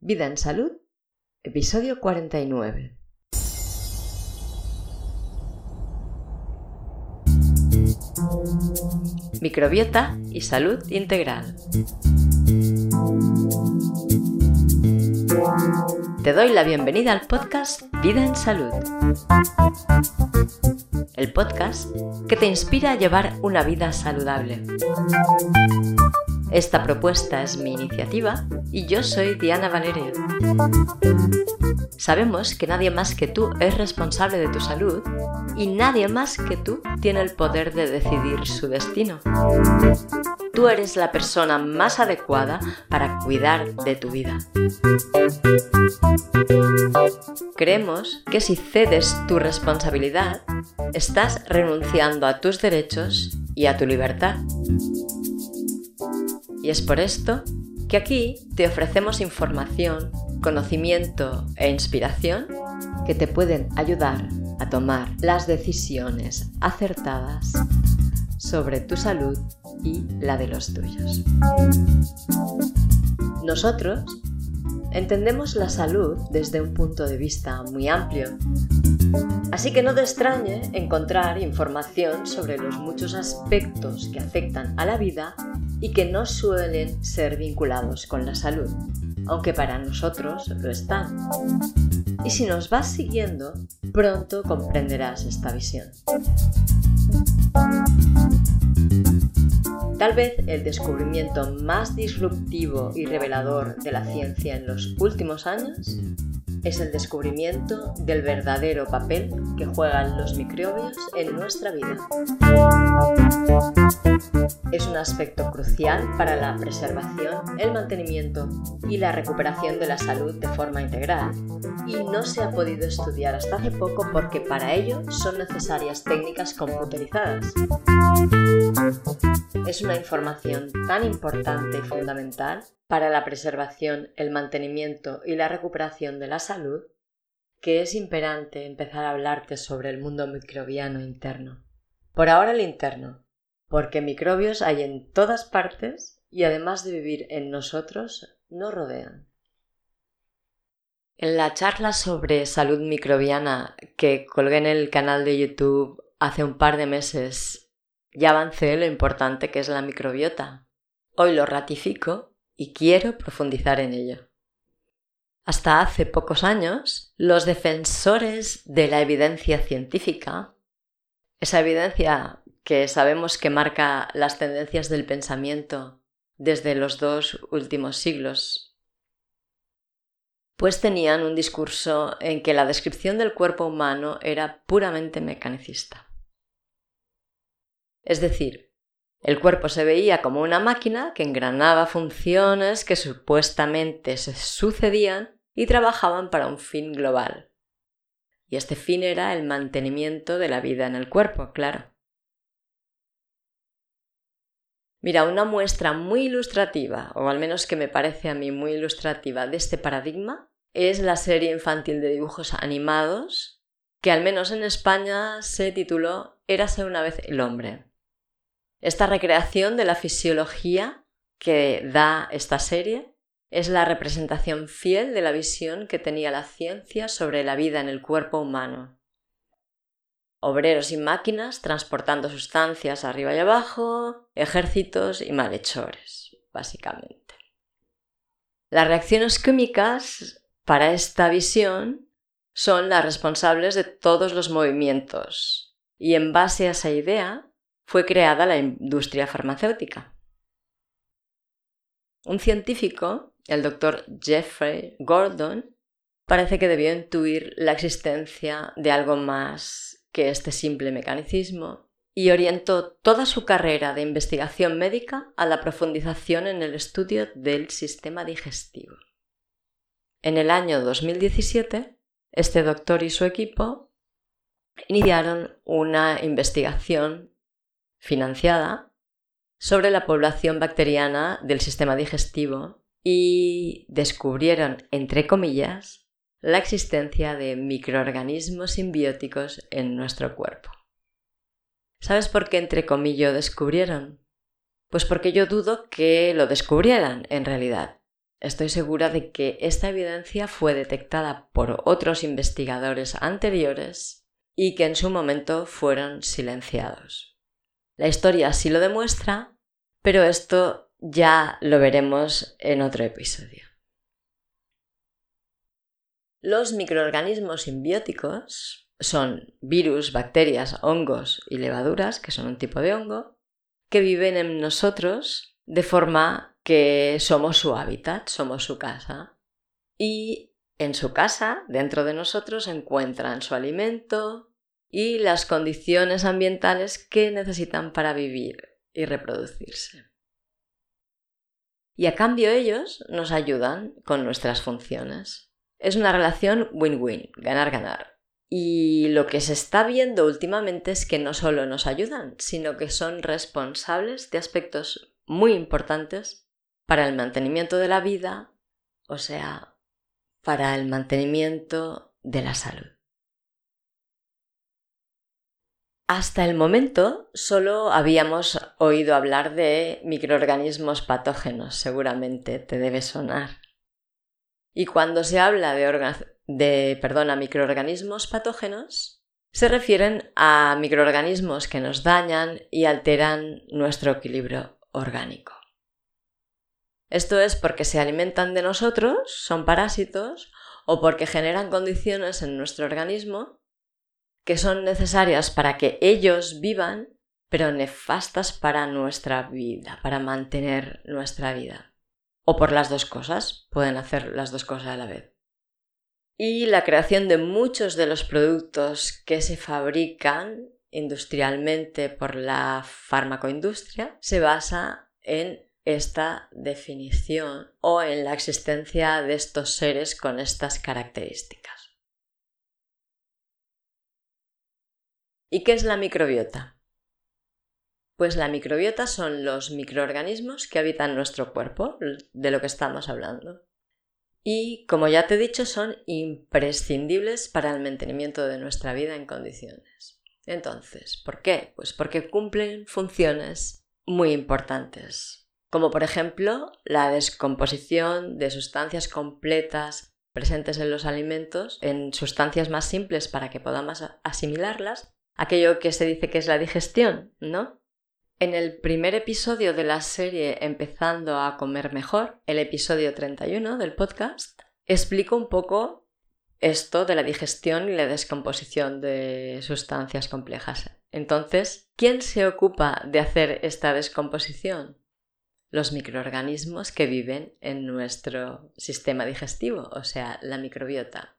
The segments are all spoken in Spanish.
Vida en Salud, episodio 49. Microbiota y salud integral. Te doy la bienvenida al podcast Vida en Salud. El podcast que te inspira a llevar una vida saludable. Esta propuesta es mi iniciativa y yo soy Diana Valeria. Sabemos que nadie más que tú es responsable de tu salud y nadie más que tú tiene el poder de decidir su destino. Tú eres la persona más adecuada para cuidar de tu vida. Creemos que si cedes tu responsabilidad, estás renunciando a tus derechos y a tu libertad. Y es por esto que aquí te ofrecemos información, conocimiento e inspiración que te pueden ayudar a tomar las decisiones acertadas sobre tu salud y la de los tuyos. Nosotros entendemos la salud desde un punto de vista muy amplio. Así que no te extrañe encontrar información sobre los muchos aspectos que afectan a la vida y que no suelen ser vinculados con la salud, aunque para nosotros lo están. Y si nos vas siguiendo, pronto comprenderás esta visión. Tal vez el descubrimiento más disruptivo y revelador de la ciencia en los últimos años es el descubrimiento del verdadero papel que juegan los microbios en nuestra vida. Es un aspecto crucial para la preservación, el mantenimiento y la recuperación de la salud de forma integral y no se ha podido estudiar hasta hace poco porque para ello son necesarias técnicas computerizadas. Es una información tan importante y fundamental para la preservación, el mantenimiento y la recuperación de la salud que es imperante empezar a hablarte sobre el mundo microbiano interno. Por ahora el interno, porque microbios hay en todas partes y además de vivir en nosotros, nos rodean. En la charla sobre salud microbiana que colgué en el canal de YouTube hace un par de meses, ya avancé lo importante que es la microbiota. Hoy lo ratifico y quiero profundizar en ello. Hasta hace pocos años, los defensores de la evidencia científica, esa evidencia que sabemos que marca las tendencias del pensamiento desde los dos últimos siglos pues tenían un discurso en que la descripción del cuerpo humano era puramente mecanicista. Es decir, el cuerpo se veía como una máquina que engranaba funciones que supuestamente se sucedían y trabajaban para un fin global. Y este fin era el mantenimiento de la vida en el cuerpo, claro. Mira, una muestra muy ilustrativa, o al menos que me parece a mí muy ilustrativa de este paradigma, es la serie infantil de dibujos animados, que al menos en España se tituló Érase una vez el hombre. Esta recreación de la fisiología que da esta serie es la representación fiel de la visión que tenía la ciencia sobre la vida en el cuerpo humano obreros y máquinas transportando sustancias arriba y abajo, ejércitos y malhechores, básicamente. Las reacciones químicas para esta visión son las responsables de todos los movimientos y en base a esa idea fue creada la industria farmacéutica. Un científico, el doctor Jeffrey Gordon, parece que debió intuir la existencia de algo más que este simple mecanicismo y orientó toda su carrera de investigación médica a la profundización en el estudio del sistema digestivo. En el año 2017, este doctor y su equipo iniciaron una investigación financiada sobre la población bacteriana del sistema digestivo y descubrieron, entre comillas, la existencia de microorganismos simbióticos en nuestro cuerpo. ¿Sabes por qué entre comillas descubrieron? Pues porque yo dudo que lo descubrieran en realidad. estoy segura de que esta evidencia fue detectada por otros investigadores anteriores y que en su momento fueron silenciados. La historia sí lo demuestra, pero esto ya lo veremos en otro episodio. Los microorganismos simbióticos son virus, bacterias, hongos y levaduras, que son un tipo de hongo, que viven en nosotros de forma que somos su hábitat, somos su casa. Y en su casa, dentro de nosotros, encuentran su alimento y las condiciones ambientales que necesitan para vivir y reproducirse. Y a cambio ellos nos ayudan con nuestras funciones. Es una relación win-win, ganar-ganar. Y lo que se está viendo últimamente es que no solo nos ayudan, sino que son responsables de aspectos muy importantes para el mantenimiento de la vida, o sea, para el mantenimiento de la salud. Hasta el momento solo habíamos oído hablar de microorganismos patógenos, seguramente te debe sonar. Y cuando se habla de, microorganismos patógenos, se refieren a microorganismos que nos dañan y alteran nuestro equilibrio orgánico. Esto es porque se alimentan de nosotros, son parásitos, o porque generan condiciones en nuestro organismo que son necesarias para que ellos vivan, pero nefastas para nuestra vida, para mantener nuestra vida o por las dos cosas, pueden hacer las dos cosas a la vez. Y la creación de muchos de los productos que se fabrican industrialmente por la farmacoindustria se basa en esta definición o en la existencia de estos seres con estas características. ¿Y qué es la microbiota? Pues la microbiota son los microorganismos que habitan nuestro cuerpo, de lo que estamos hablando. Y, como ya te he dicho, son imprescindibles para el mantenimiento de nuestra vida en condiciones. Entonces, ¿por qué? Pues porque cumplen funciones muy importantes, como por ejemplo la descomposición de sustancias completas presentes en los alimentos en sustancias más simples para que podamos asimilarlas, aquello que se dice que es la digestión, ¿no? En el primer episodio de la serie Empezando a comer mejor, el episodio 31 del podcast, explico un poco esto de la digestión y la descomposición de sustancias complejas. Entonces, ¿quién se ocupa de hacer esta descomposición? Los microorganismos que viven en nuestro sistema digestivo, o sea, la microbiota.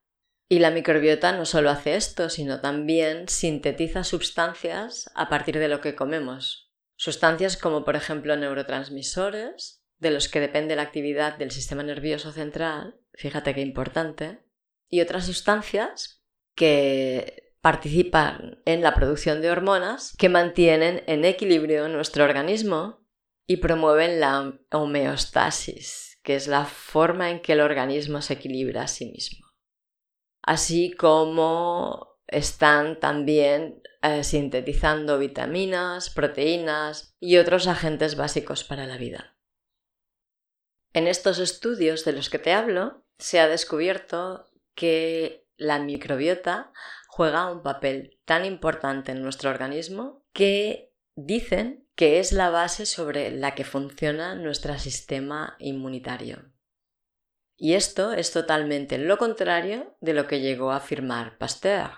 Y la microbiota no solo hace esto, sino también sintetiza sustancias a partir de lo que comemos, Sustancias como por ejemplo neurotransmisores, de los que depende la actividad del sistema nervioso central, fíjate qué importante, y otras sustancias que participan en la producción de hormonas que mantienen en equilibrio nuestro organismo y promueven la homeostasis, que es la forma en que el organismo se equilibra a sí mismo. Así como están también eh, sintetizando vitaminas, proteínas y otros agentes básicos para la vida. En estos estudios de los que te hablo, se ha descubierto que la microbiota juega un papel tan importante en nuestro organismo que dicen que es la base sobre la que funciona nuestro sistema inmunitario. Y esto es totalmente lo contrario de lo que llegó a afirmar Pasteur.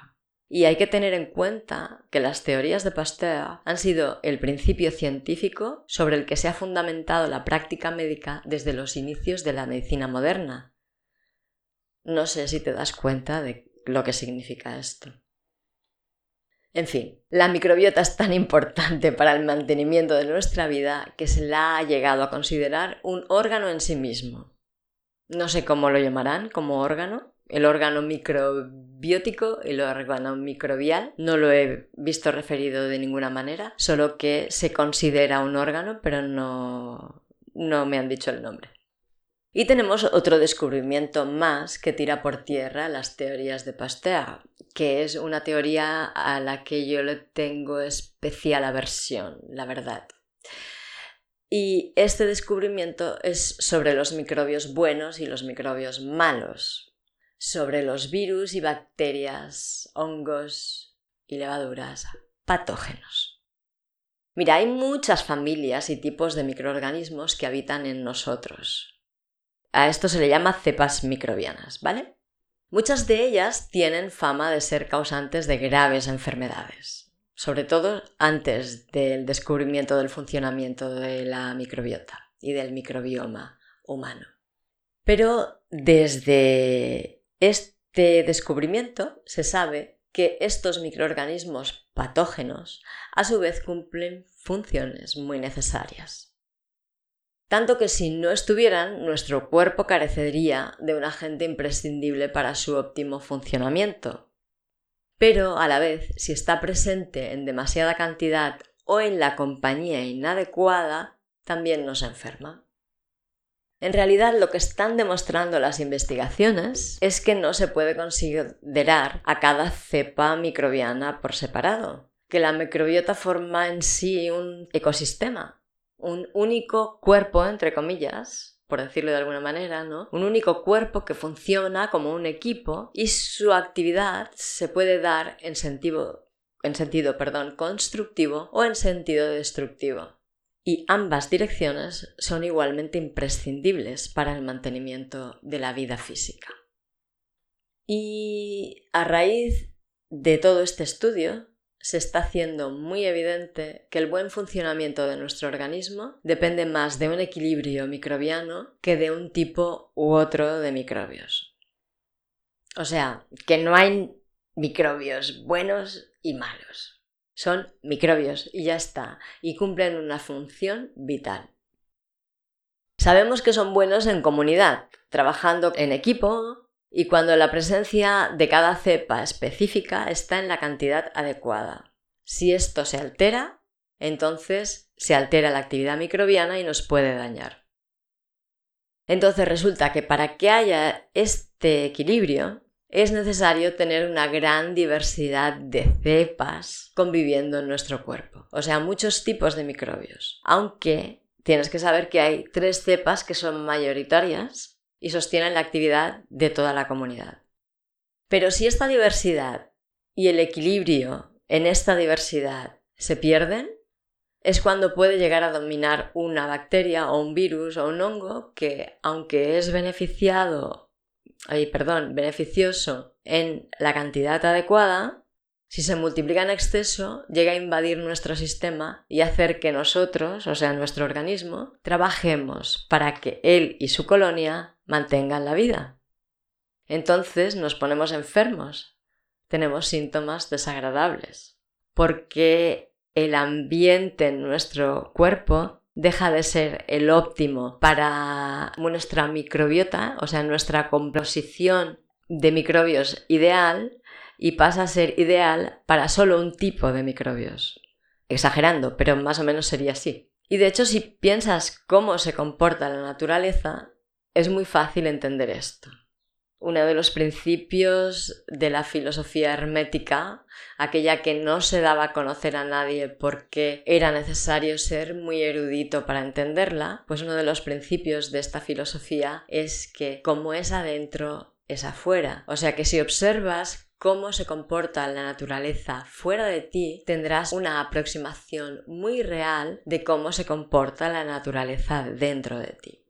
Y hay que tener en cuenta que las teorías de Pasteur han sido el principio científico sobre el que se ha fundamentado la práctica médica desde los inicios de la medicina moderna. No sé si te das cuenta de lo que significa esto. En fin, la microbiota es tan importante para el mantenimiento de nuestra vida que se la ha llegado a considerar un órgano en sí mismo. No sé cómo lo llamarán como órgano, el órgano microbiótico el órgano microbial. No lo he visto referido de ninguna manera, solo que se considera un órgano, pero no, no me han dicho el nombre. Y tenemos otro descubrimiento más que tira por tierra las teorías de Pasteur, que es una teoría a la que yo le tengo especial aversión, la verdad. Y este descubrimiento es sobre los microbios buenos y los microbios malos, sobre los virus y bacterias, hongos y levaduras patógenos. Mira, hay muchas familias y tipos de microorganismos que habitan en nosotros. A esto se le llama cepas microbianas, ¿vale? Muchas de ellas tienen fama de ser causantes de graves enfermedades sobre todo antes del descubrimiento del funcionamiento de la microbiota y del microbioma humano. Pero desde este descubrimiento se sabe que estos microorganismos patógenos a su vez cumplen funciones muy necesarias. Tanto que si no estuvieran, nuestro cuerpo carecería de un agente imprescindible para su óptimo funcionamiento, pero a la vez, si está presente en demasiada cantidad o en la compañía inadecuada, también nos enferma. En realidad lo que están demostrando las investigaciones es que no se puede considerar a cada cepa microbiana por separado, que la microbiota forma en sí un ecosistema, un único cuerpo, entre comillas, por decirlo de alguna manera, ¿no? Un único cuerpo que funciona como un equipo y su actividad se puede dar en sentido, en sentido perdón, constructivo o en sentido destructivo. Y ambas direcciones son igualmente imprescindibles para el mantenimiento de la vida física. Y a raíz de todo este estudio, se está haciendo muy evidente que el buen funcionamiento de nuestro organismo depende más de un equilibrio microbiano que de un tipo u otro de microbios. O sea, que no hay microbios buenos y malos. Son microbios y ya está, y cumplen una función vital. Sabemos que son buenos en comunidad, trabajando en equipo, y cuando la presencia de cada cepa específica está en la cantidad adecuada. Si esto se altera, entonces se altera la actividad microbiana y nos puede dañar. Entonces resulta que para que haya este equilibrio es necesario tener una gran diversidad de cepas conviviendo en nuestro cuerpo, o sea, muchos tipos de microbios, aunque tienes que saber que hay tres cepas que son mayoritarias y sostienen la actividad de toda la comunidad. Pero si esta diversidad y el equilibrio en esta diversidad se pierden, es cuando puede llegar a dominar una bacteria o un virus o un hongo que, aunque es beneficiado, ay, perdón, beneficioso en la cantidad adecuada, si se multiplica en exceso, llega a invadir nuestro sistema y hacer que nosotros, o sea, nuestro organismo, trabajemos para que él y su colonia mantengan la vida. Entonces nos ponemos enfermos, tenemos síntomas desagradables, porque el ambiente en nuestro cuerpo deja de ser el óptimo para nuestra microbiota, o sea, nuestra composición de microbios ideal, y pasa a ser ideal para solo un tipo de microbios. Exagerando, pero más o menos sería así. Y de hecho, si piensas cómo se comporta la naturaleza, es muy fácil entender esto. Uno de los principios de la filosofía hermética, aquella que no se daba a conocer a nadie porque era necesario ser muy erudito para entenderla, pues uno de los principios de esta filosofía es que como es adentro, es afuera. O sea que si observas cómo se comporta la naturaleza fuera de ti, tendrás una aproximación muy real de cómo se comporta la naturaleza dentro de ti.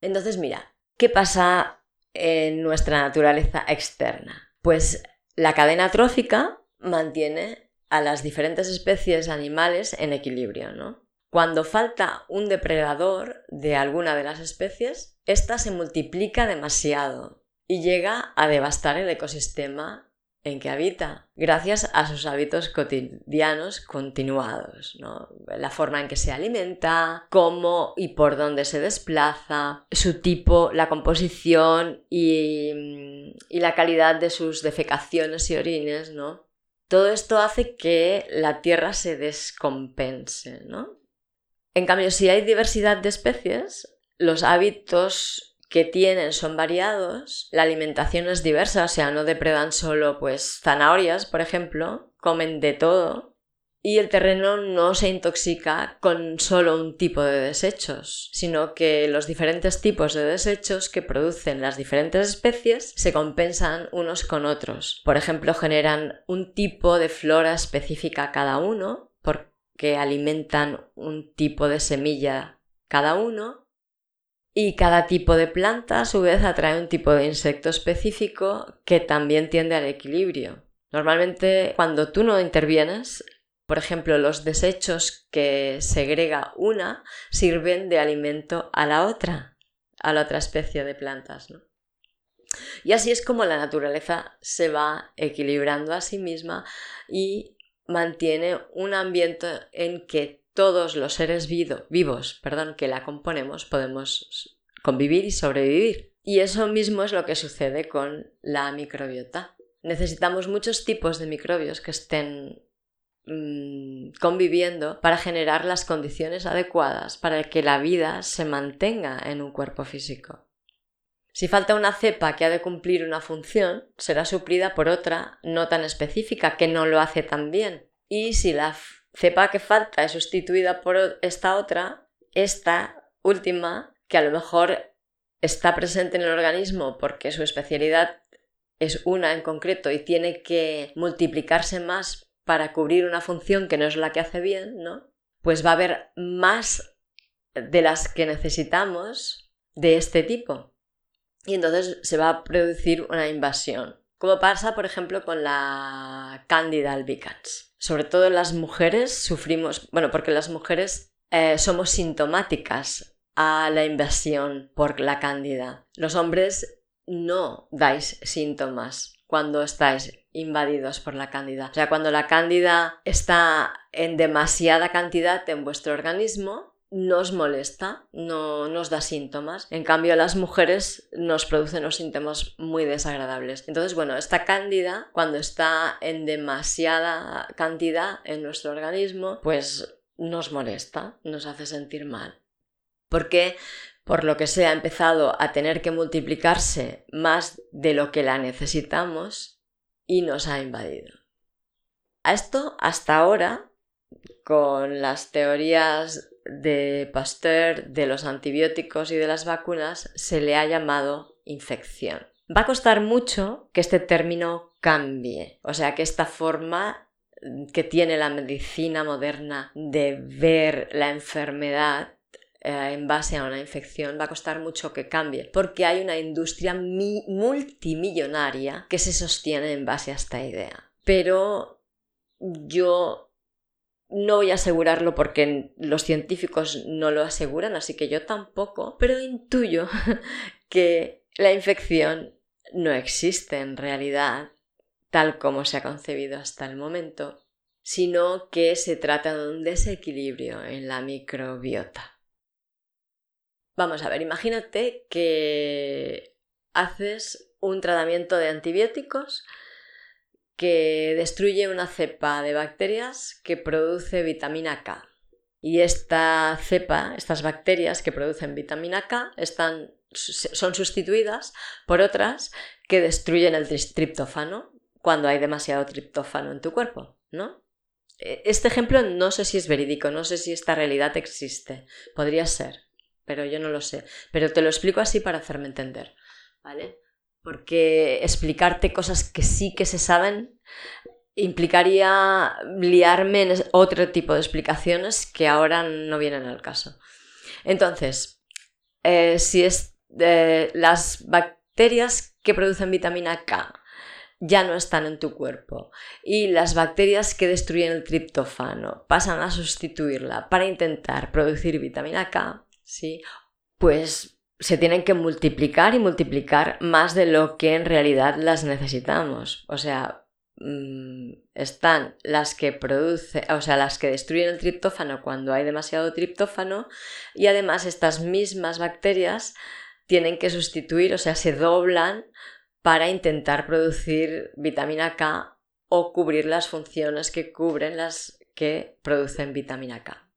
Entonces, mira, ¿qué pasa en nuestra naturaleza externa? Pues la cadena trófica mantiene a las diferentes especies animales en equilibrio, ¿no? Cuando falta un depredador de alguna de las especies, ésta se multiplica demasiado y llega a devastar el ecosistema en que habita, gracias a sus hábitos cotidianos continuados, ¿no? la forma en que se alimenta, cómo y por dónde se desplaza, su tipo, la composición y, y la calidad de sus defecaciones y orines, ¿no? Todo esto hace que la Tierra se descompense, ¿no? En cambio, si hay diversidad de especies, los hábitos que tienen son variados, la alimentación es diversa, o sea, no depredan solo pues zanahorias, por ejemplo, comen de todo y el terreno no se intoxica con solo un tipo de desechos, sino que los diferentes tipos de desechos que producen las diferentes especies se compensan unos con otros. Por ejemplo, generan un tipo de flora específica cada uno, porque alimentan un tipo de semilla cada uno, y cada tipo de planta a su vez atrae un tipo de insecto específico que también tiende al equilibrio. Normalmente cuando tú no intervienes, por ejemplo, los desechos que segrega una sirven de alimento a la otra, a la otra especie de plantas. ¿no? Y así es como la naturaleza se va equilibrando a sí misma y mantiene un ambiente en que todos los seres vivos perdón, que la componemos podemos convivir y sobrevivir. Y eso mismo es lo que sucede con la microbiota. Necesitamos muchos tipos de microbios que estén Mm, conviviendo para generar las condiciones adecuadas para que la vida se mantenga en un cuerpo físico. Si falta una cepa que ha de cumplir una función, será suplida por otra no tan específica que no lo hace tan bien. Y si la cepa que falta es sustituida por esta otra, esta última, que a lo mejor está presente en el organismo porque su especialidad es una en concreto y tiene que multiplicarse más para cubrir una función que no es la que hace bien, ¿no? Pues va a haber más de las que necesitamos de este tipo. Y entonces se va a producir una invasión. Como pasa, por ejemplo, con la Candida albicans. Sobre todo las mujeres sufrimos, bueno, porque las mujeres eh, somos sintomáticas a la invasión por la Cándida. Los hombres no dais síntomas cuando estáis invadidos por la cándida. O sea, cuando la cándida está en demasiada cantidad en vuestro organismo, nos molesta, no nos da síntomas. En cambio, a las mujeres nos producen los síntomas muy desagradables. Entonces, bueno, esta cándida, cuando está en demasiada cantidad en nuestro organismo, pues nos molesta, nos hace sentir mal. Porque por lo que sea ha empezado a tener que multiplicarse más de lo que la necesitamos y nos ha invadido. A esto, hasta ahora, con las teorías de Pasteur, de los antibióticos y de las vacunas, se le ha llamado infección. Va a costar mucho que este término cambie, o sea, que esta forma que tiene la medicina moderna de ver la enfermedad eh, en base a una infección va a costar mucho que cambie, porque hay una industria multimillonaria que se sostiene en base a esta idea. Pero yo no voy a asegurarlo porque los científicos no lo aseguran, así que yo tampoco, pero intuyo que la infección no existe en realidad tal como se ha concebido hasta el momento, sino que se trata de un desequilibrio en la microbiota. Vamos a ver, imagínate que haces un tratamiento de antibióticos que destruye una cepa de bacterias que produce vitamina K. Y esta cepa, estas bacterias que producen vitamina K, están, son sustituidas por otras que destruyen el triptófano cuando hay demasiado triptófano en tu cuerpo, ¿no? E, este ejemplo no sé si es verídico, no sé si esta realidad existe. Podría ser pero yo no lo sé. Pero te lo explico así para hacerme entender, ¿vale? Porque explicarte cosas que sí que se saben implicaría liarme en otro tipo de explicaciones que ahora no vienen al caso. Entonces, eh, si es eh, las bacterias que producen vitamina K ya no están en tu cuerpo y las bacterias que destruyen el triptófano pasan a sustituirla para intentar producir vitamina K, ¿sí? Pues se tienen que multiplicar y multiplicar más de lo que en realidad las necesitamos. O sea, mm, están las que producen, o sea, las que destruyen el triptófano cuando hay demasiado triptófano y además estas mismas bacterias tienen que sustituir, o sea, se doblan para intentar producir vitamina K o cubrir las funciones que cubren las que producen vitamina K.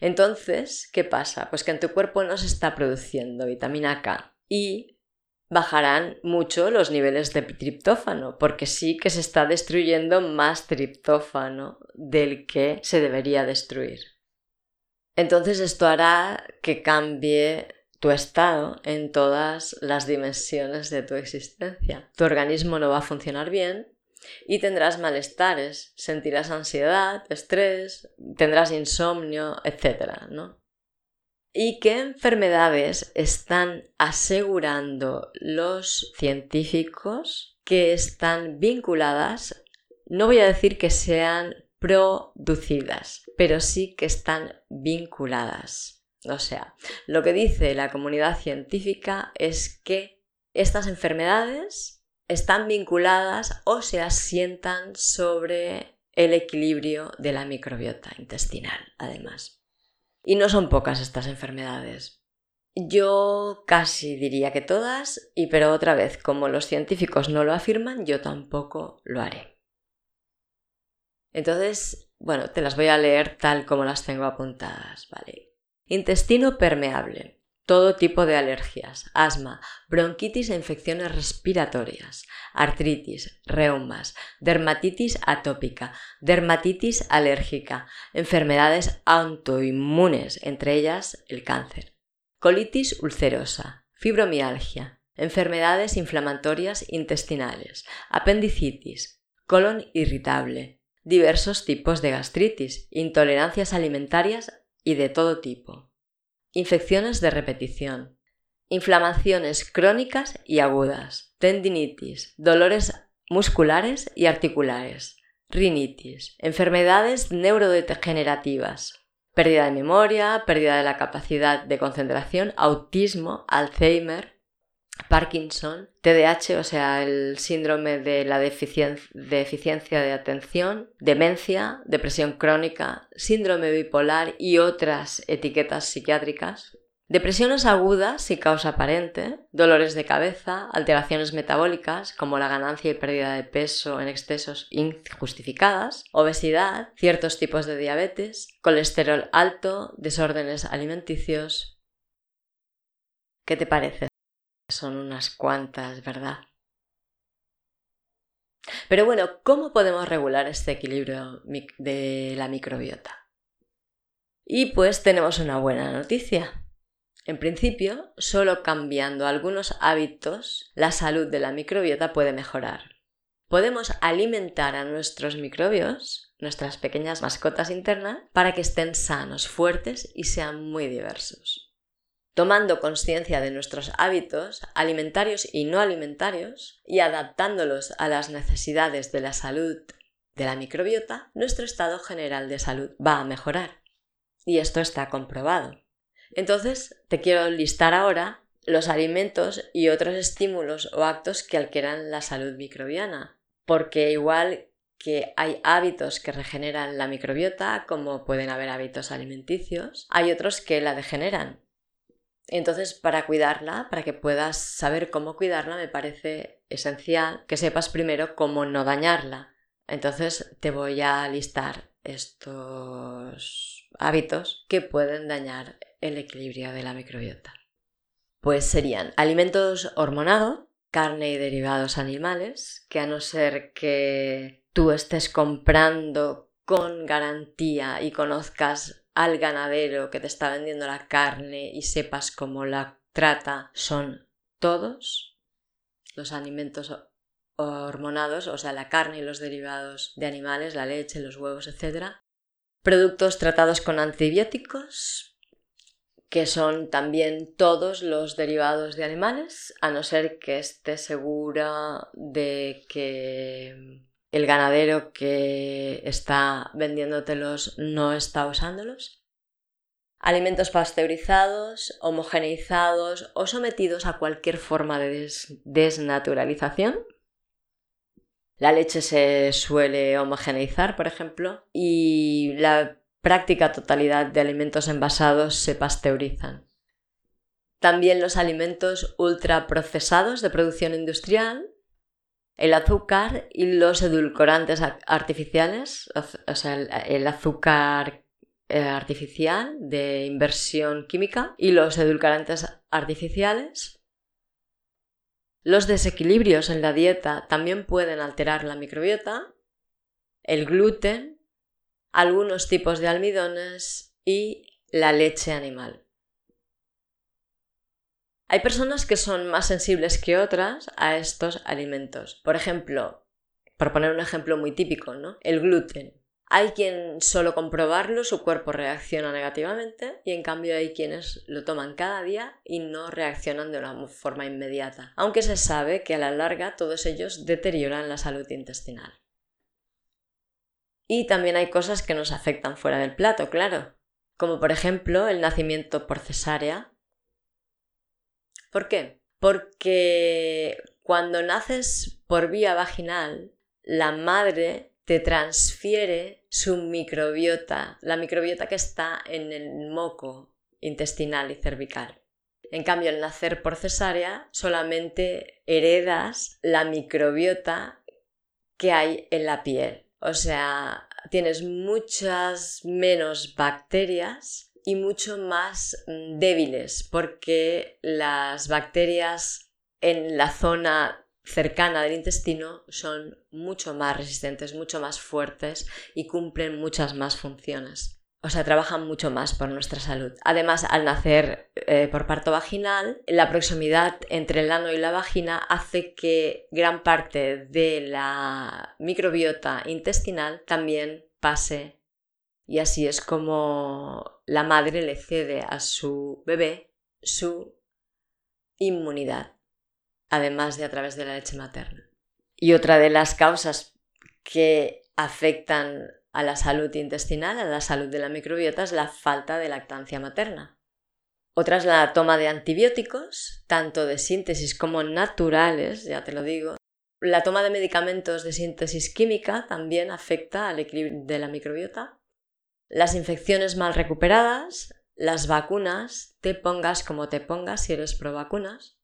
Entonces, ¿qué pasa? Pues que en tu cuerpo no se está produciendo vitamina K y bajarán mucho los niveles de triptófano, porque sí que se está destruyendo más triptófano del que se debería destruir. Entonces esto hará que cambie tu estado en todas las dimensiones de tu existencia. Tu organismo no va a funcionar bien y tendrás malestares, sentirás ansiedad, estrés, tendrás insomnio, etc. ¿no? ¿Y qué enfermedades están asegurando los científicos que están vinculadas? No voy a decir que sean producidas, pero sí que están vinculadas. O sea, lo que dice la comunidad científica es que estas enfermedades están vinculadas o se asientan sobre el equilibrio de la microbiota intestinal, además. Y no son pocas estas enfermedades. Yo casi diría que todas, y pero otra vez, como los científicos no lo afirman, yo tampoco lo haré. Entonces, bueno, te las voy a leer tal como las tengo apuntadas, ¿vale? Intestino permeable. Todo tipo de alergias, asma, bronquitis e infecciones respiratorias, artritis, reumas, dermatitis atópica, dermatitis alérgica, enfermedades autoinmunes, entre ellas el cáncer, colitis ulcerosa, fibromialgia, enfermedades inflamatorias intestinales, apendicitis, colon irritable, diversos tipos de gastritis, intolerancias alimentarias y de todo tipo. Infecciones de repetición, inflamaciones crónicas y agudas, tendinitis, dolores musculares y articulares, rinitis, enfermedades neurodegenerativas, pérdida de memoria, pérdida de la capacidad de concentración, autismo, Alzheimer, Parkinson, TDAH, o sea, el síndrome de la deficiencia de atención, demencia, depresión crónica, síndrome bipolar y otras etiquetas psiquiátricas, depresiones agudas sin causa aparente, dolores de cabeza, alteraciones metabólicas como la ganancia y pérdida de peso en excesos injustificadas, obesidad, ciertos tipos de diabetes, colesterol alto, desórdenes alimenticios. ¿Qué te parece? Son unas cuantas, ¿verdad? Pero bueno, ¿cómo podemos regular este equilibrio de la microbiota? Y pues tenemos una buena noticia. En principio, solo cambiando algunos hábitos, la salud de la microbiota puede mejorar. Podemos alimentar a nuestros microbios, nuestras pequeñas mascotas internas, para que estén sanos, fuertes y sean muy diversos tomando conciencia de nuestros hábitos alimentarios y no alimentarios y adaptándolos a las necesidades de la salud de la microbiota, nuestro estado general de salud va a mejorar. Y esto está comprobado. Entonces, te quiero listar ahora los alimentos y otros estímulos o actos que alteran la salud microbiana, porque igual que hay hábitos que regeneran la microbiota, como pueden haber hábitos alimenticios, hay otros que la degeneran. Entonces, para cuidarla, para que puedas saber cómo cuidarla, me parece esencial que sepas primero cómo no dañarla. Entonces, te voy a listar estos hábitos que pueden dañar el equilibrio de la microbiota. Pues serían alimentos hormonados, carne y derivados animales, que a no ser que tú estés comprando con garantía y conozcas al ganadero que te está vendiendo la carne y sepas cómo la trata son todos los alimentos hormonados, o sea, la carne y los derivados de animales, la leche, los huevos, etc. Productos tratados con antibióticos, que son también todos los derivados de animales, a no ser que esté segura de que el ganadero que está vendiéndotelos no está usándolos. Alimentos pasteurizados, homogeneizados o sometidos a cualquier forma de desnaturalización. La leche se suele homogeneizar, por ejemplo, y la práctica totalidad de alimentos envasados se pasteurizan. También los alimentos ultraprocesados de producción industrial el azúcar y los edulcorantes artificiales, o sea, el azúcar eh, artificial de inversión química y los edulcorantes artificiales. Los desequilibrios en la dieta también pueden alterar la microbiota, el gluten, algunos tipos de almidones y la leche animal. Hay personas que son más sensibles que otras a estos alimentos. Por ejemplo, por poner un ejemplo muy típico, ¿no? El gluten. Hay quien solo comprobarlo su cuerpo reacciona negativamente y en cambio hay quienes lo toman cada día y no reaccionan de una forma inmediata, aunque se sabe que a la larga todos ellos deterioran la salud intestinal. Y también hay cosas que nos afectan fuera del plato, claro, como por ejemplo el nacimiento por cesárea. ¿Por qué? Porque cuando naces por vía vaginal, la madre te transfiere su microbiota, la microbiota que está en el moco intestinal y cervical. En cambio, al nacer por cesárea, solamente heredas la microbiota que hay en la piel. O sea, tienes muchas menos bacterias y mucho más mm, débiles, porque las bacterias en la zona cercana del intestino son mucho más resistentes, mucho más fuertes y cumplen muchas más funciones. O sea, trabajan mucho más por nuestra salud. Además, al nacer eh, por parto vaginal, la proximidad entre el ano y la vagina hace que gran parte de la microbiota intestinal también pase. Y así es como la madre le cede a su bebé su inmunidad además de a través de la leche materna. Y otra de las causas que afectan a la salud intestinal, a la salud de la microbiota, es la falta de lactancia materna. Otra es la toma de antibióticos, tanto de síntesis como naturales, ya te lo digo. La toma de medicamentos de síntesis química también afecta al equilibrio de la microbiota. Las infecciones mal recuperadas, las vacunas, te pongas como te pongas si eres pro vacunas,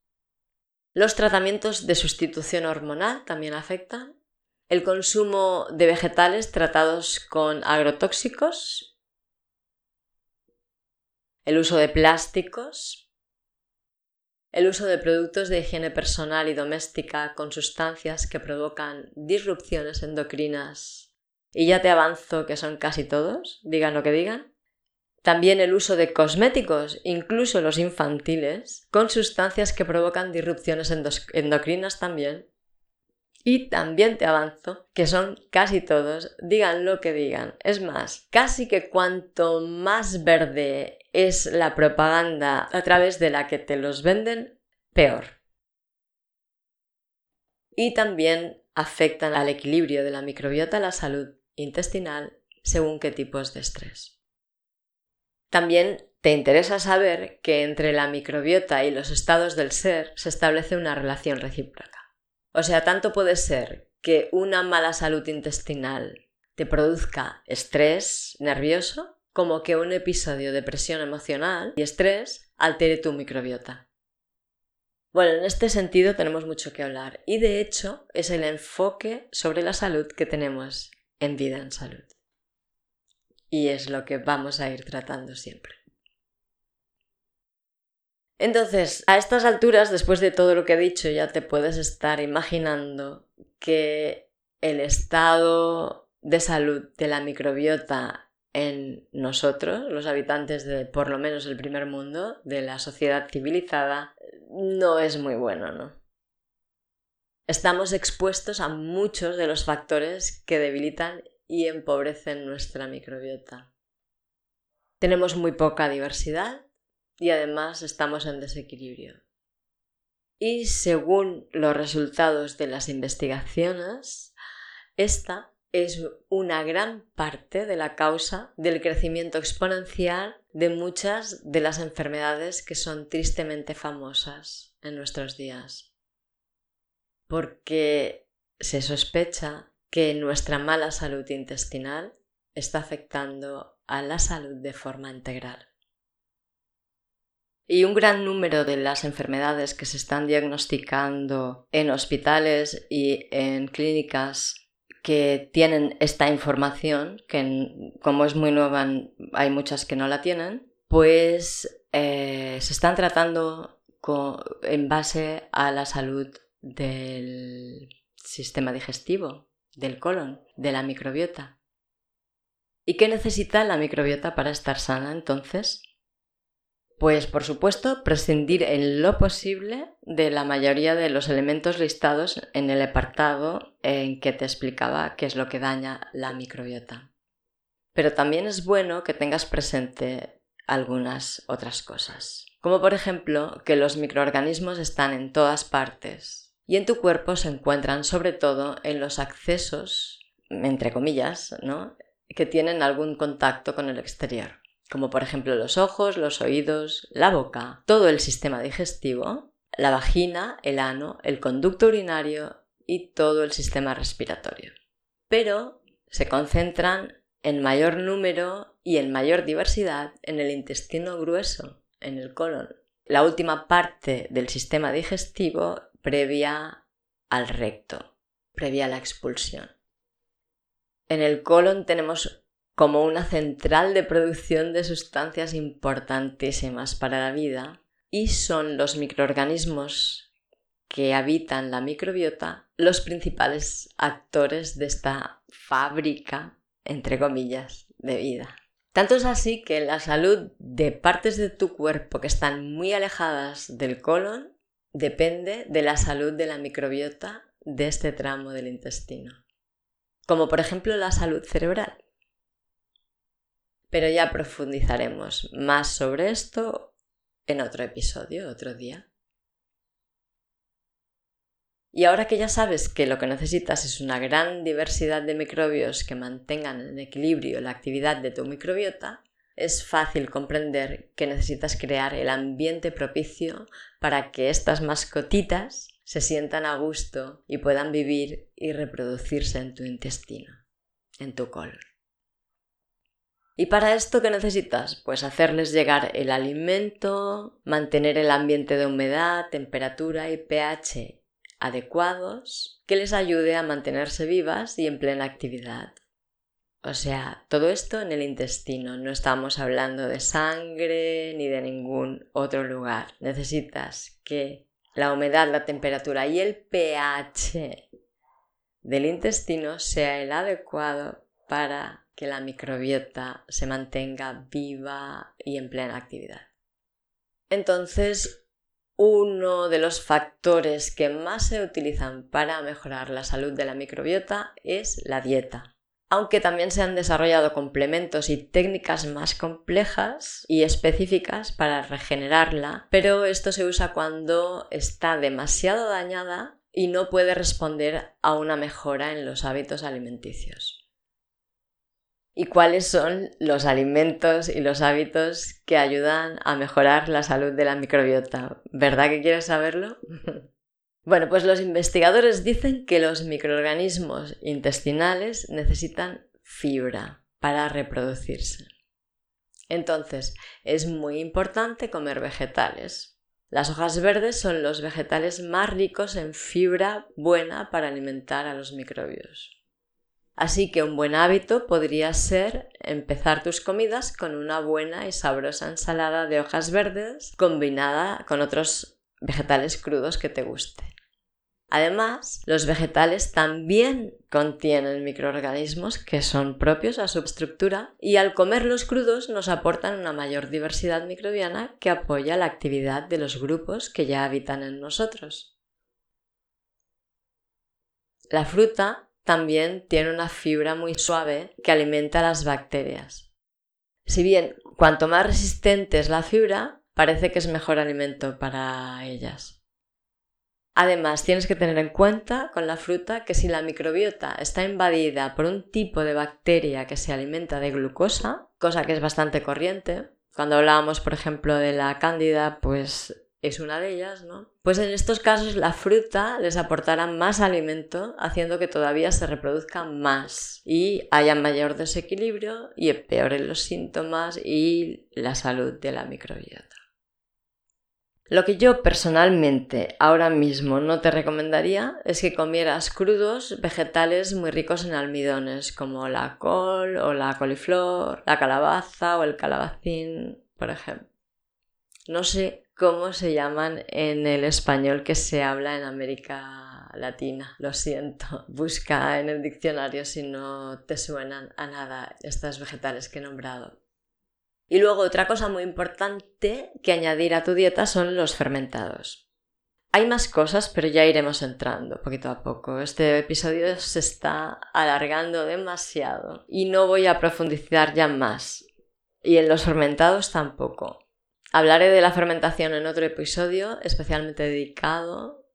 los tratamientos de sustitución hormonal también afectan. El consumo de vegetales tratados con agrotóxicos. El uso de plásticos. El uso de productos de higiene personal y doméstica con sustancias que provocan disrupciones endocrinas. Y ya te avanzo que son casi todos, digan lo que digan. También el uso de cosméticos, incluso los infantiles, con sustancias que provocan disrupciones endocrinas también. Y también te avanzo que son casi todos, digan lo que digan. Es más, casi que cuanto más verde es la propaganda a través de la que te los venden, peor. Y también afectan al equilibrio de la microbiota, la salud intestinal, según qué tipos de estrés. También te interesa saber que entre la microbiota y los estados del ser se establece una relación recíproca. O sea, tanto puede ser que una mala salud intestinal te produzca estrés nervioso como que un episodio de presión emocional y estrés altere tu microbiota. Bueno, en este sentido tenemos mucho que hablar y de hecho es el enfoque sobre la salud que tenemos en vida en salud y es lo que vamos a ir tratando siempre. Entonces, a estas alturas, después de todo lo que he dicho, ya te puedes estar imaginando que el estado de salud de la microbiota en nosotros, los habitantes de por lo menos el primer mundo, de la sociedad civilizada, no es muy bueno, ¿no? Estamos expuestos a muchos de los factores que debilitan y empobrecen nuestra microbiota. Tenemos muy poca diversidad y además estamos en desequilibrio. Y según los resultados de las investigaciones, esta es una gran parte de la causa del crecimiento exponencial de muchas de las enfermedades que son tristemente famosas en nuestros días. Porque se sospecha que nuestra mala salud intestinal está afectando a la salud de forma integral. Y un gran número de las enfermedades que se están diagnosticando en hospitales y en clínicas que tienen esta información, que como es muy nueva hay muchas que no la tienen, pues eh, se están tratando en base a la salud del sistema digestivo, del colon, de la microbiota. ¿Y qué necesita la microbiota para estar sana entonces? Pues por supuesto prescindir en lo posible de la mayoría de los elementos listados en el apartado en que te explicaba qué es lo que daña la microbiota. Pero también es bueno que tengas presente algunas otras cosas, como por ejemplo que los microorganismos están en todas partes y en tu cuerpo se encuentran sobre todo en los accesos, entre comillas, ¿no? que tienen algún contacto con el exterior como por ejemplo los ojos, los oídos, la boca, todo el sistema digestivo, la vagina, el ano, el conducto urinario y todo el sistema respiratorio. Pero se concentran en mayor número y en mayor diversidad en el intestino grueso, en el colon, la última parte del sistema digestivo previa al recto, previa a la expulsión. En el colon tenemos como una central de producción de sustancias importantísimas para la vida y son los microorganismos que habitan la microbiota los principales actores de esta fábrica, entre comillas, de vida. Tanto es así que la salud de partes de tu cuerpo que están muy alejadas del colon depende de la salud de la microbiota de este tramo del intestino. Como por ejemplo la salud cerebral pero ya profundizaremos más sobre esto en otro episodio, otro día. Y ahora que ya sabes que lo que necesitas es una gran diversidad de microbios que mantengan en equilibrio la actividad de tu microbiota, es fácil comprender que necesitas crear el ambiente propicio para que estas mascotitas se sientan a gusto y puedan vivir y reproducirse en tu intestino, en tu colon. ¿Y para esto qué necesitas? Pues hacerles llegar el alimento, mantener el ambiente de humedad, temperatura y pH adecuados que les ayude a mantenerse vivas y en plena actividad. O sea, todo esto en el intestino, no estamos hablando de sangre ni de ningún otro lugar. Necesitas que la humedad, la temperatura y el pH del intestino sea el adecuado para que la microbiota se mantenga viva y en plena actividad. Entonces, uno de los factores que más se utilizan para mejorar la salud de la microbiota es la dieta. Aunque también se han desarrollado complementos y técnicas más complejas y específicas para regenerarla, pero esto se usa cuando está demasiado dañada y no puede responder a una mejora en los hábitos alimenticios y cuáles son los alimentos y los hábitos que ayudan a mejorar la salud de la microbiota. ¿Verdad que quieres saberlo? bueno, pues los investigadores dicen que los microorganismos intestinales necesitan fibra para reproducirse. Entonces, es muy importante comer vegetales. Las hojas verdes son los vegetales más ricos en fibra buena para alimentar a los microbios. Así que un buen hábito podría ser empezar tus comidas con una buena y sabrosa ensalada de hojas verdes combinada con otros vegetales crudos que te gusten. Además, los vegetales también contienen microorganismos que son propios a su estructura y al comerlos crudos nos aportan una mayor diversidad microbiana que apoya la actividad de los grupos que ya habitan en nosotros. La fruta también tiene una fibra muy suave que alimenta a las bacterias. Si bien cuanto más resistente es la fibra, parece que es mejor alimento para ellas. Además, tienes que tener en cuenta con la fruta que si la microbiota está invadida por un tipo de bacteria que se alimenta de glucosa, cosa que es bastante corriente, cuando hablábamos, por ejemplo, de la cándida, pues es una de ellas, ¿no? Pues en estos casos la fruta les aportará más alimento, haciendo que todavía se reproduzcan más y haya mayor desequilibrio y empeoren los síntomas y la salud de la microbiota. Lo que yo personalmente ahora mismo no te recomendaría es que comieras crudos vegetales muy ricos en almidones, como la col o la coliflor, la calabaza o el calabacín, por ejemplo. No sé cómo se llaman en el español que se habla en América Latina. Lo siento. Busca en el diccionario si no te suenan a nada estos vegetales que he nombrado. Y luego otra cosa muy importante que añadir a tu dieta son los fermentados. Hay más cosas, pero ya iremos entrando poquito a poco. Este episodio se está alargando demasiado y no voy a profundizar ya más. Y en los fermentados tampoco. Hablaré de la fermentación en otro episodio especialmente dedicado,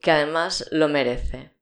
que además lo merece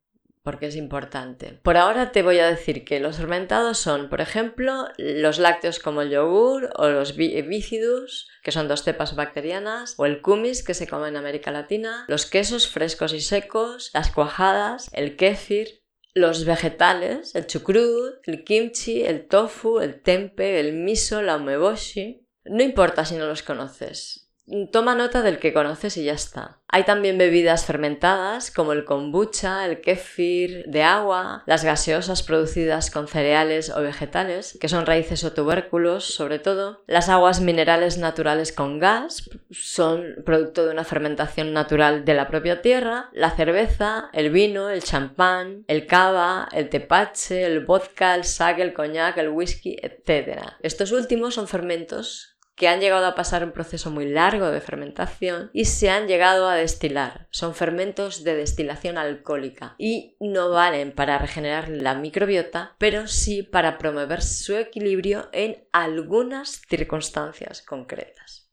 porque es importante. Por ahora te voy a decir que los fermentados son, por ejemplo, los lácteos como el yogur o los bícidus, que son dos cepas bacterianas, o el kumis, que se come en América Latina, los quesos frescos y secos, las cuajadas, el kéfir, los vegetales, el chucrut, el kimchi, el tofu, el tempe, el miso, la umeboshi. No importa si no los conoces, Toma nota del que conoces y ya está. Hay también bebidas fermentadas como el kombucha, el kefir de agua, las gaseosas producidas con cereales o vegetales, que son raíces o tubérculos sobre todo. Las aguas minerales naturales con gas son producto de una fermentación natural de la propia tierra. La cerveza, el vino, el champán, el cava, el tepache, el vodka, el sake, el coñac, el whisky, etc. Estos últimos son fermentos que han llegado a pasar un proceso muy largo de fermentación y se han llegado a destilar. Son fermentos de destilación alcohólica y no valen para regenerar la microbiota, pero sí para promover su equilibrio en algunas circunstancias concretas.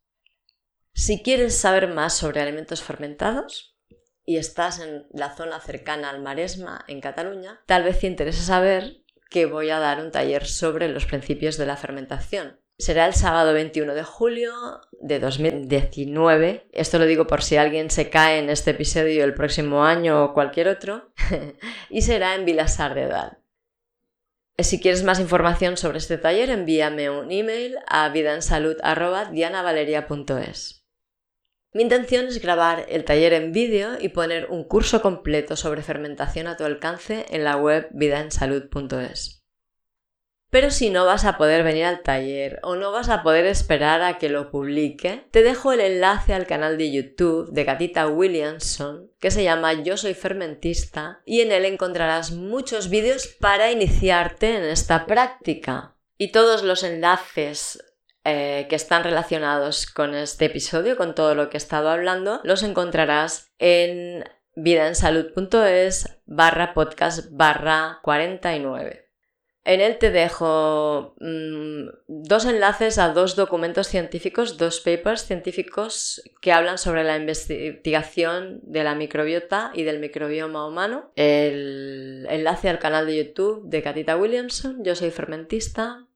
Si quieres saber más sobre alimentos fermentados, y estás en la zona cercana al Maresma, en Cataluña, tal vez te interese saber que voy a dar un taller sobre los principios de la fermentación Será el sábado 21 de julio de 2019. Esto lo digo por si alguien se cae en este episodio el próximo año o cualquier otro. y será en Vilasar de Edad. Si quieres más información sobre este taller, envíame un email a vidaensalud.dianavaleria.es. Mi intención es grabar el taller en vídeo y poner un curso completo sobre fermentación a tu alcance en la web vidaensalud.es. Pero si no vas a poder venir al taller o no vas a poder esperar a que lo publique, te dejo el enlace al canal de YouTube de Gatita Williamson que se llama Yo soy fermentista y en él encontrarás muchos vídeos para iniciarte en esta práctica. Y todos los enlaces eh, que están relacionados con este episodio, con todo lo que he estado hablando, los encontrarás en vidaensalud.es barra podcast barra 49. En él te dejo mm, dos enlaces a dos documentos científicos, dos papers científicos que hablan sobre la investigación de la microbiota y del microbioma humano. El enlace al canal de YouTube de Katita Williamson, yo soy fermentista.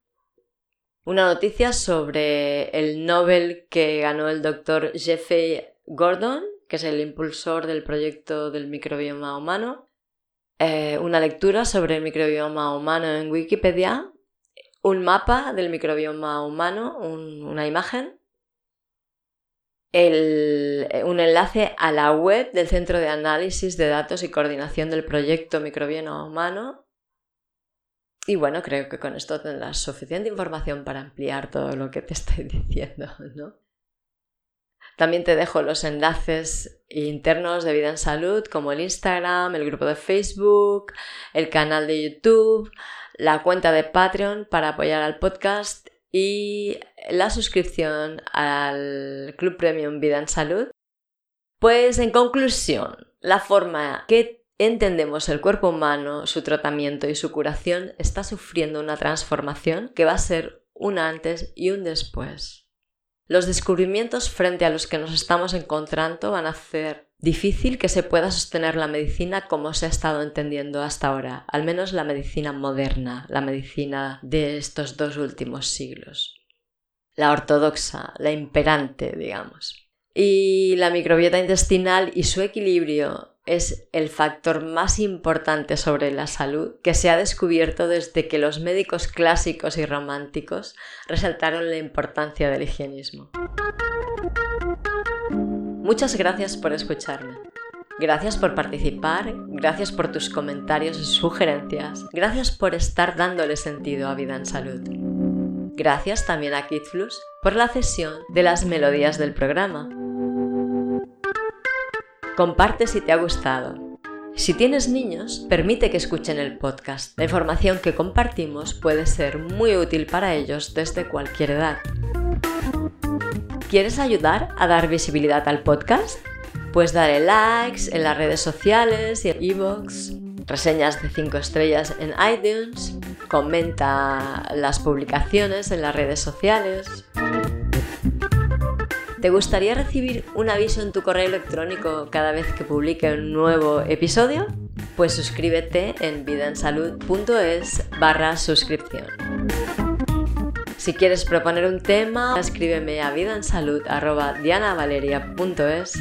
Una noticia sobre el Nobel que ganó el doctor Jeffrey Gordon, que es el impulsor del proyecto del microbioma humano. Eh, una lectura sobre el microbioma humano en Wikipedia, un mapa del microbioma humano, una imagen, eh, un enlace a la web del Centro de Análisis de Datos y Coordinación del Proyecto Microbioma Humano. Y bueno, creo que con esto tendrás suficiente información para ampliar todo lo que te estoy diciendo, ¿no? También te dejo los enlaces internos de Vida en Salud, como el Instagram, el grupo de Facebook, el canal de YouTube, la cuenta de Patreon para apoyar al podcast y la suscripción al Club Premium Vida en Salud. Pues en conclusión, la forma que entendemos el cuerpo humano, su tratamiento y su curación está sufriendo una transformación que va a ser un antes y un después. Los descubrimientos frente a los que nos estamos encontrando van a hacer difícil que se pueda sostener la medicina como se ha estado entendiendo hasta ahora, al menos la medicina moderna, la medicina de estos dos últimos siglos. La ortodoxa, la imperante, digamos. Y la microbiota intestinal y su equilibrio es el factor más importante sobre la salud que se ha descubierto desde que los médicos clásicos y románticos resaltaron la importancia del higienismo. Muchas gracias por escucharme. Gracias por participar, gracias por tus comentarios y sugerencias, gracias por estar dándole sentido a Vida en Salud. Gracias también a Kidflux por la cesión de las melodías del programa. Comparte si te ha gustado. Si tienes niños, permite que escuchen el podcast. La información que compartimos puede ser muy útil para ellos desde cualquier edad. ¿Quieres ayudar a dar visibilidad al podcast? Pues dale likes en las redes sociales y en iVoox, reseñas de 5 estrellas en iTunes, comenta las publicaciones en las redes sociales. ¿Te gustaría recibir un aviso en tu correo electrónico cada vez que publique un nuevo episodio? Pues suscríbete en vidaensalud.es barra suscripción. Si quieres proponer un tema, escríbeme a vidaensalud.dianavaleria.es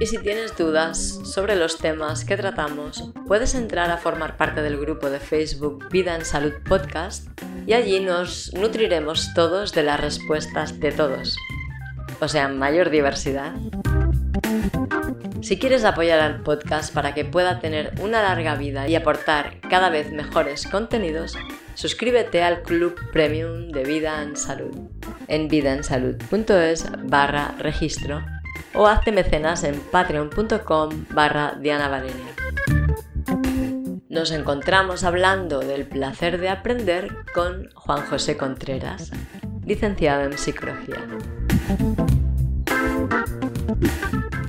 y si tienes dudas sobre los temas que tratamos, puedes entrar a formar parte del grupo de Facebook Vida en Salud Podcast y allí nos nutriremos todos de las respuestas de todos o sea, mayor diversidad. Si quieres apoyar al podcast para que pueda tener una larga vida y aportar cada vez mejores contenidos, suscríbete al Club Premium de Vida en Salud en vidaensalud.es barra registro o hazte mecenas en patreon.com barra Diana. Nos encontramos hablando del placer de aprender con Juan José Contreras, licenciado en psicología.